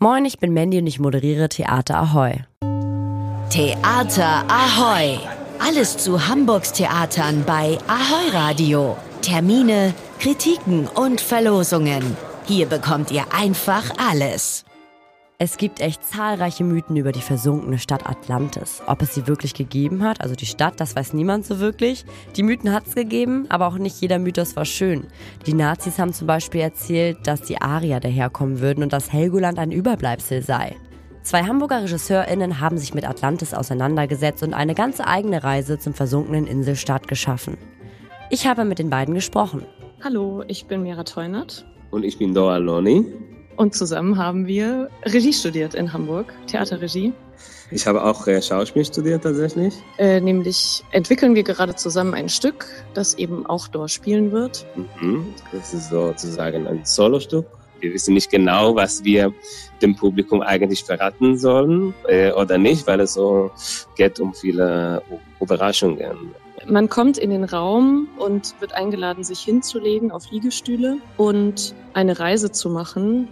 Moin, ich bin Mandy und ich moderiere Theater Ahoy. Theater Ahoy! Alles zu Hamburgs Theatern bei Ahoy Radio. Termine, Kritiken und Verlosungen. Hier bekommt ihr einfach alles. Es gibt echt zahlreiche Mythen über die versunkene Stadt Atlantis. Ob es sie wirklich gegeben hat, also die Stadt, das weiß niemand so wirklich. Die Mythen hat es gegeben, aber auch nicht jeder Mythos war schön. Die Nazis haben zum Beispiel erzählt, dass die Arier daherkommen würden und dass Helgoland ein Überbleibsel sei. Zwei Hamburger RegisseurInnen haben sich mit Atlantis auseinandergesetzt und eine ganze eigene Reise zum versunkenen Inselstaat geschaffen. Ich habe mit den beiden gesprochen. Hallo, ich bin Mira Teunert. Und ich bin Doa Loni. Und zusammen haben wir Regie studiert in Hamburg, Theaterregie. Ich habe auch äh, Schauspiel studiert tatsächlich. Äh, nämlich entwickeln wir gerade zusammen ein Stück, das eben auch dort spielen wird. Mhm. Das ist sozusagen ein Solostück. Wir wissen nicht genau, was wir dem Publikum eigentlich verraten sollen äh, oder nicht, weil es so geht um viele Überraschungen. Man kommt in den Raum und wird eingeladen, sich hinzulegen auf Liegestühle und eine Reise zu machen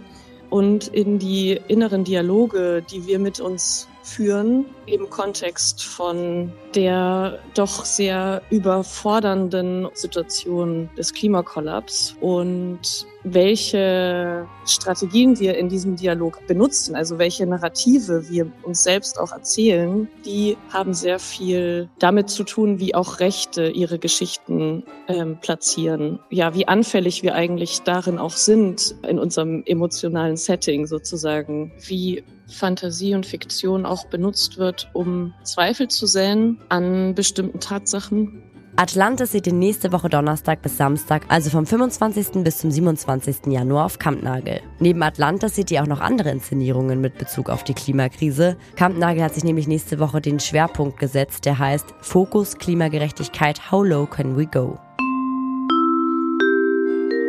und in die inneren Dialoge, die wir mit uns führen, im Kontext von der doch sehr überfordernden Situation des Klimakollaps. Und welche Strategien wir in diesem Dialog benutzen, also welche Narrative wir uns selbst auch erzählen, die haben sehr viel damit zu tun, wie auch Rechte ihre Geschichten ähm, platzieren. Ja, wie anfällig wir eigentlich darin auch sind in unserem emotionalen Setting sozusagen, wie Fantasie und Fiktion auch benutzt wird, um Zweifel zu säen an bestimmten Tatsachen. Atlantis seht ihr nächste Woche Donnerstag bis Samstag, also vom 25. bis zum 27. Januar auf Kampnagel. Neben Atlantis seht ihr auch noch andere Inszenierungen mit Bezug auf die Klimakrise. Kampnagel hat sich nämlich nächste Woche den Schwerpunkt gesetzt, der heißt Fokus Klimagerechtigkeit, How Low Can We Go?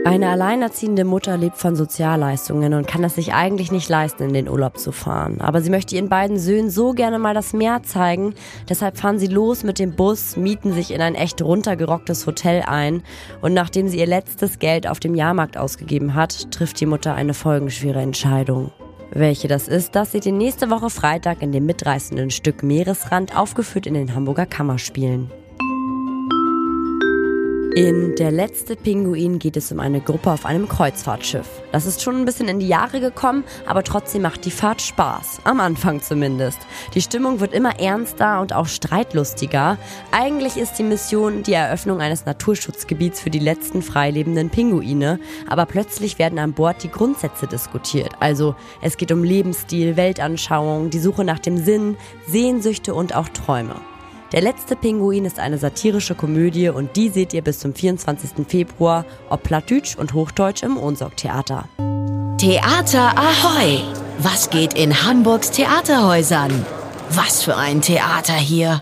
Eine alleinerziehende Mutter lebt von Sozialleistungen und kann es sich eigentlich nicht leisten, in den Urlaub zu fahren. Aber sie möchte ihren beiden Söhnen so gerne mal das Meer zeigen. Deshalb fahren sie los mit dem Bus, mieten sich in ein echt runtergerocktes Hotel ein. Und nachdem sie ihr letztes Geld auf dem Jahrmarkt ausgegeben hat, trifft die Mutter eine folgenschwere Entscheidung. Welche das ist, das seht ihr nächste Woche Freitag in dem mitreißenden Stück Meeresrand, aufgeführt in den Hamburger Kammerspielen. In Der letzte Pinguin geht es um eine Gruppe auf einem Kreuzfahrtschiff. Das ist schon ein bisschen in die Jahre gekommen, aber trotzdem macht die Fahrt Spaß. Am Anfang zumindest. Die Stimmung wird immer ernster und auch streitlustiger. Eigentlich ist die Mission die Eröffnung eines Naturschutzgebiets für die letzten freilebenden Pinguine, aber plötzlich werden an Bord die Grundsätze diskutiert. Also es geht um Lebensstil, Weltanschauung, die Suche nach dem Sinn, Sehnsüchte und auch Träume. Der letzte Pinguin ist eine satirische Komödie und die seht ihr bis zum 24. Februar, ob Plattdeutsch und Hochdeutsch im Ohnsorg Theater. Theater Ahoy! Was geht in Hamburgs Theaterhäusern? Was für ein Theater hier!